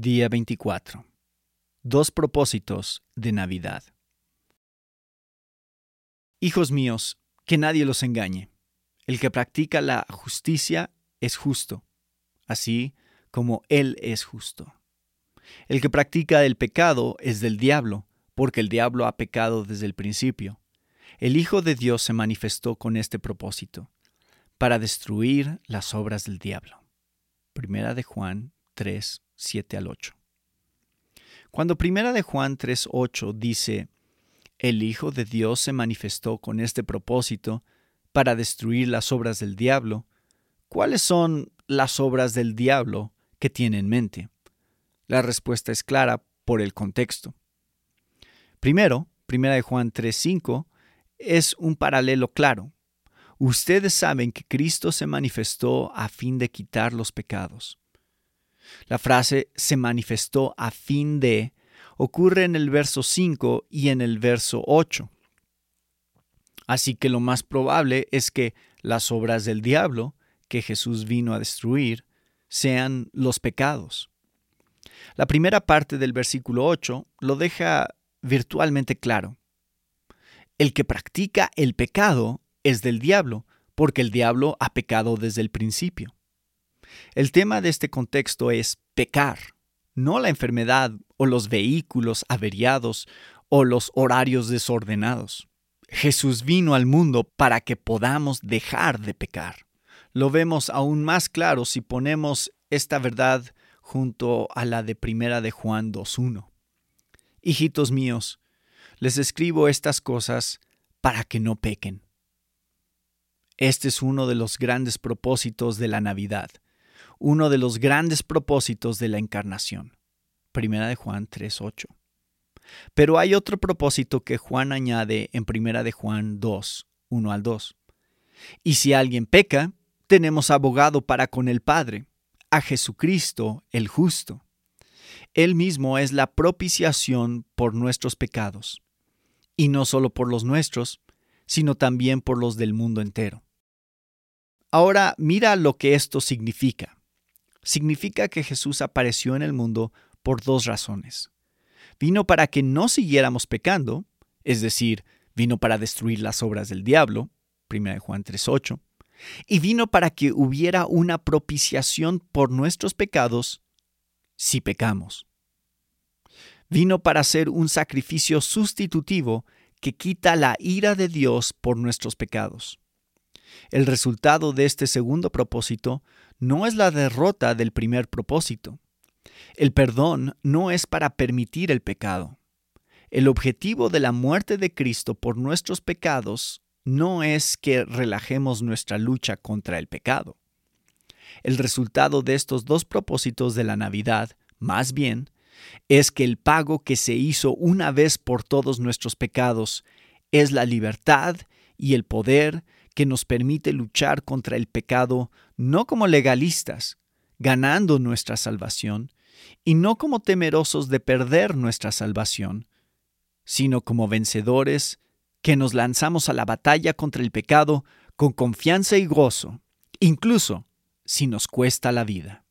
Día 24. Dos propósitos de Navidad. Hijos míos, que nadie los engañe. El que practica la justicia es justo, así como Él es justo. El que practica el pecado es del diablo, porque el diablo ha pecado desde el principio. El Hijo de Dios se manifestó con este propósito, para destruir las obras del diablo. Primera de Juan 3, 7 al 8. Cuando Primera de Juan 3, 8 dice, el Hijo de Dios se manifestó con este propósito para destruir las obras del diablo, ¿cuáles son las obras del diablo que tiene en mente? La respuesta es clara por el contexto. Primero, Primera de Juan 3:5 es un paralelo claro. Ustedes saben que Cristo se manifestó a fin de quitar los pecados. La frase se manifestó a fin de ocurre en el verso 5 y en el verso 8. Así que lo más probable es que las obras del diablo que Jesús vino a destruir sean los pecados. La primera parte del versículo 8 lo deja virtualmente claro. El que practica el pecado es del diablo, porque el diablo ha pecado desde el principio. El tema de este contexto es pecar, no la enfermedad o los vehículos averiados o los horarios desordenados. Jesús vino al mundo para que podamos dejar de pecar. Lo vemos aún más claro si ponemos esta verdad junto a la de Primera de Juan 2.1. Hijitos míos, les escribo estas cosas para que no pequen. Este es uno de los grandes propósitos de la Navidad, uno de los grandes propósitos de la encarnación. Primera de Juan 3:8. Pero hay otro propósito que Juan añade en Primera de Juan 2, 1 al 2. Y si alguien peca, tenemos abogado para con el Padre, a Jesucristo el justo. Él mismo es la propiciación por nuestros pecados, y no solo por los nuestros, sino también por los del mundo entero. Ahora mira lo que esto significa significa que Jesús apareció en el mundo por dos razones. Vino para que no siguiéramos pecando, es decir, vino para destruir las obras del diablo, 1 Juan 3.8, y vino para que hubiera una propiciación por nuestros pecados si pecamos. Vino para ser un sacrificio sustitutivo que quita la ira de Dios por nuestros pecados. El resultado de este segundo propósito no es la derrota del primer propósito. El perdón no es para permitir el pecado. El objetivo de la muerte de Cristo por nuestros pecados no es que relajemos nuestra lucha contra el pecado. El resultado de estos dos propósitos de la Navidad, más bien, es que el pago que se hizo una vez por todos nuestros pecados es la libertad y el poder que nos permite luchar contra el pecado no como legalistas, ganando nuestra salvación, y no como temerosos de perder nuestra salvación, sino como vencedores que nos lanzamos a la batalla contra el pecado con confianza y gozo, incluso si nos cuesta la vida.